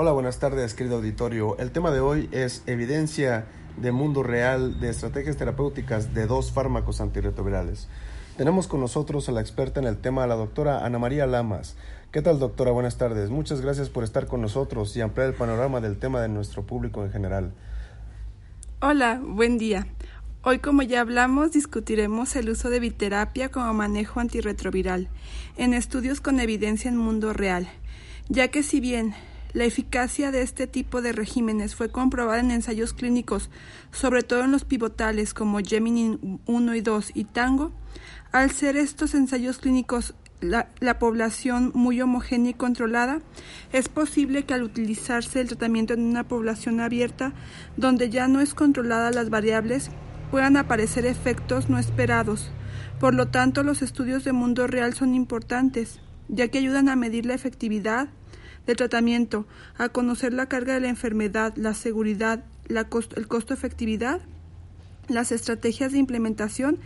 Hola, buenas tardes, querido auditorio. El tema de hoy es evidencia de mundo real de estrategias terapéuticas de dos fármacos antirretrovirales. Tenemos con nosotros a la experta en el tema, la doctora Ana María Lamas. ¿Qué tal, doctora? Buenas tardes. Muchas gracias por estar con nosotros y ampliar el panorama del tema de nuestro público en general. Hola, buen día. Hoy, como ya hablamos, discutiremos el uso de biterapia como manejo antirretroviral en estudios con evidencia en mundo real, ya que si bien la eficacia de este tipo de regímenes fue comprobada en ensayos clínicos, sobre todo en los pivotales como Gemini 1 y 2 y Tango, al ser estos ensayos clínicos la, la, población muy homogénea y controlada, es posible que al utilizarse el tratamiento en una población abierta, donde ya no es controlada las variables, puedan aparecer efectos no esperados. Por lo tanto, los estudios de mundo real son importantes, ya que ayudan a medir la efectividad del tratamiento, a conocer la carga de la enfermedad, la seguridad, la costo, el costo-efectividad, las estrategias de implementación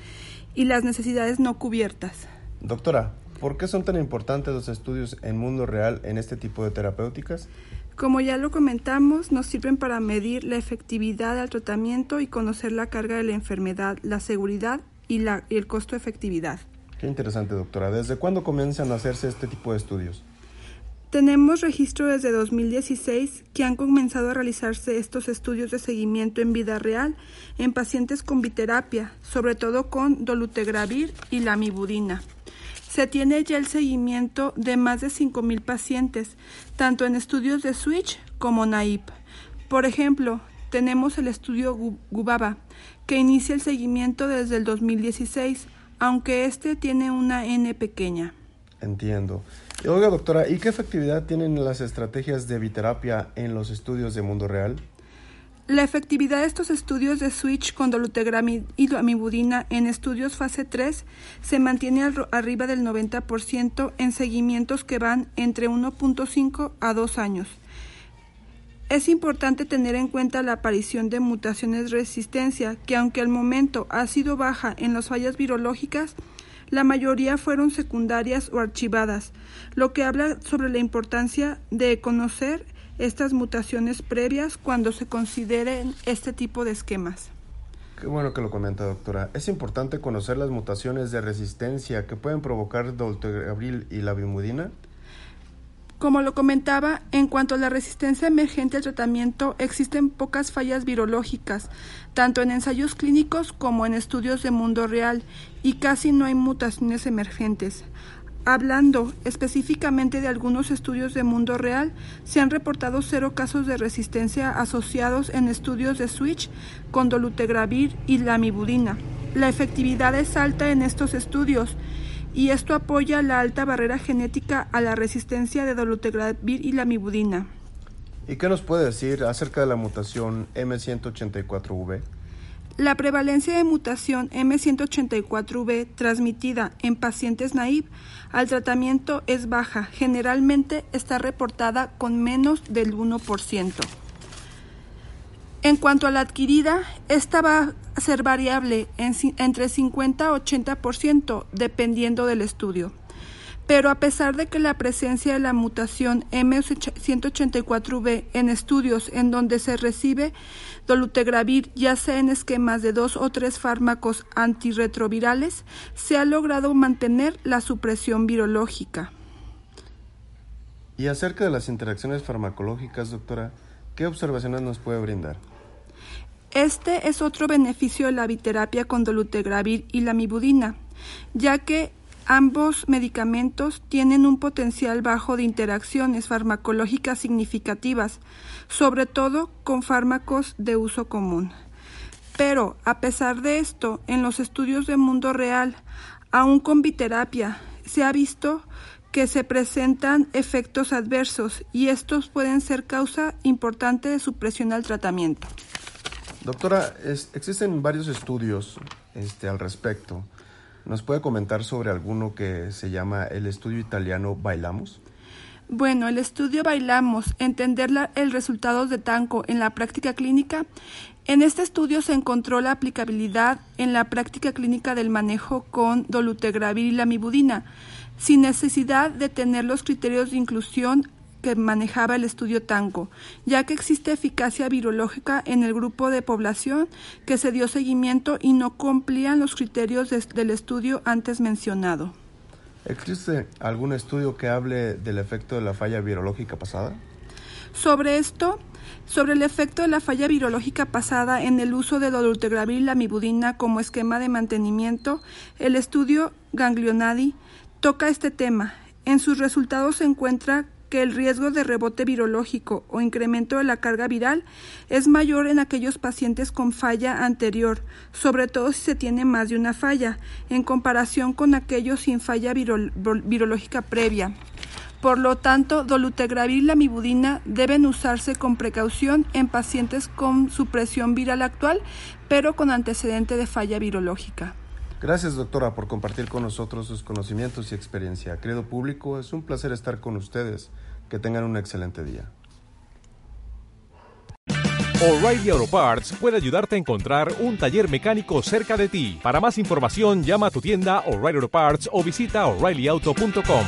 y las necesidades no cubiertas. Doctora, ¿por qué son tan importantes los estudios en mundo real en este tipo de terapéuticas? Como ya lo comentamos, nos sirven para medir la efectividad del tratamiento y conocer la carga de la enfermedad, la seguridad y, la, y el costo-efectividad. Qué interesante, doctora. ¿Desde cuándo comienzan a hacerse este tipo de estudios? Tenemos registro desde 2016 que han comenzado a realizarse estos estudios de seguimiento en vida real en pacientes con biterapia, sobre todo con dolutegravir y lamivudina. Se tiene ya el seguimiento de más de 5.000 pacientes, tanto en estudios de Switch como NAIP. Por ejemplo, tenemos el estudio Gubaba, que inicia el seguimiento desde el 2016, aunque este tiene una N pequeña. Entiendo. Oiga, doctora, ¿y qué efectividad tienen las estrategias de biterapia en los estudios de mundo real? La efectividad de estos estudios de switch con dolutegramid y amibudina en estudios fase 3 se mantiene arriba del 90% en seguimientos que van entre 1.5 a 2 años. Es importante tener en cuenta la aparición de mutaciones de resistencia que aunque al momento ha sido baja en las fallas virológicas, la mayoría fueron secundarias o archivadas, lo que habla sobre la importancia de conocer estas mutaciones previas cuando se consideren este tipo de esquemas. Qué bueno que lo comenta, doctora. Es importante conocer las mutaciones de resistencia que pueden provocar dolutegravir y la bimudina. Como lo comentaba, en cuanto a la resistencia emergente al tratamiento, existen pocas fallas virológicas, tanto en ensayos clínicos como en estudios de mundo real, y casi no hay mutaciones emergentes. Hablando específicamente de algunos estudios de mundo real, se han reportado cero casos de resistencia asociados en estudios de switch con dolutegravir y lamivudina. La efectividad es alta en estos estudios y esto apoya la alta barrera genética a la resistencia de dolutegravir y lamivudina. ¿Y qué nos puede decir acerca de la mutación M184V? La prevalencia de mutación M184V transmitida en pacientes naive al tratamiento es baja, generalmente está reportada con menos del 1%. En cuanto a la adquirida, esta va ser variable en, entre 50 a 80% dependiendo del estudio. Pero a pesar de que la presencia de la mutación M184V en estudios en donde se recibe dolutegravir ya sea en esquemas de dos o tres fármacos antirretrovirales, se ha logrado mantener la supresión virológica. Y acerca de las interacciones farmacológicas, doctora, ¿qué observaciones nos puede brindar? Este es otro beneficio de la biterapia con dolutegravir y la mibudina, ya que ambos medicamentos tienen un potencial bajo de interacciones farmacológicas significativas, sobre todo con fármacos de uso común. Pero, a pesar de esto, en los estudios de mundo real, aún con biterapia, se ha visto que se presentan efectos adversos y estos pueden ser causa importante de supresión al tratamiento. Doctora, existen varios estudios este, al respecto. ¿Nos puede comentar sobre alguno que se llama el estudio italiano Bailamos? Bueno, el estudio Bailamos, entender el resultado de Tanco en la práctica clínica. En este estudio se encontró la aplicabilidad en la práctica clínica del manejo con dolutegravir y lamivudina, sin necesidad de tener los criterios de inclusión que manejaba el estudio Tanco, ya que existe eficacia virológica en el grupo de población que se dio seguimiento y no cumplían los criterios del estudio antes mencionado. ¿Existe algún estudio que hable del efecto de la falla virológica pasada? Sobre esto, sobre el efecto de la falla virológica pasada en el uso de dolutegravir y lamivudina como esquema de mantenimiento, el estudio Ganglionadi toca este tema. En sus resultados se encuentra que el riesgo de rebote virológico o incremento de la carga viral es mayor en aquellos pacientes con falla anterior, sobre todo si se tiene más de una falla, en comparación con aquellos sin falla virológica previa. Por lo tanto, dolutegravir y lamivudina deben usarse con precaución en pacientes con supresión viral actual, pero con antecedente de falla virológica. Gracias, doctora, por compartir con nosotros sus conocimientos y experiencia. Querido público, es un placer estar con ustedes. Que tengan un excelente día. O'Reilly Auto Parts puede ayudarte a encontrar un taller mecánico cerca de ti. Para más información, llama a tu tienda O'Reilly Auto Parts o visita oreillyauto.com.